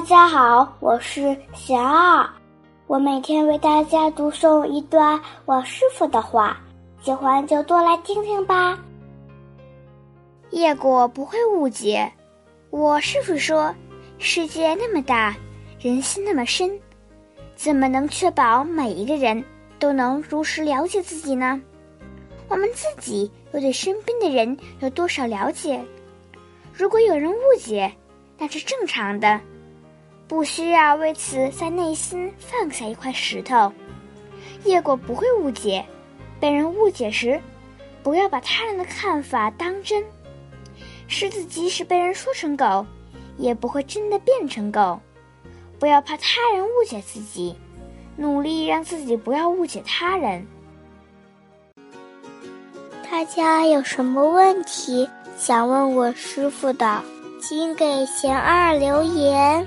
大家好，我是贤二，我每天为大家读诵一段我师傅的话，喜欢就多来听听吧。叶果不会误解，我师傅说，世界那么大，人心那么深，怎么能确保每一个人都能如实了解自己呢？我们自己又对身边的人有多少了解？如果有人误解，那是正常的。不需要为此在内心放下一块石头。叶果不会误解，被人误解时，不要把他人的看法当真。狮子即使被人说成狗，也不会真的变成狗。不要怕他人误解自己，努力让自己不要误解他人。大家有什么问题想问我师傅的，请给贤二留言。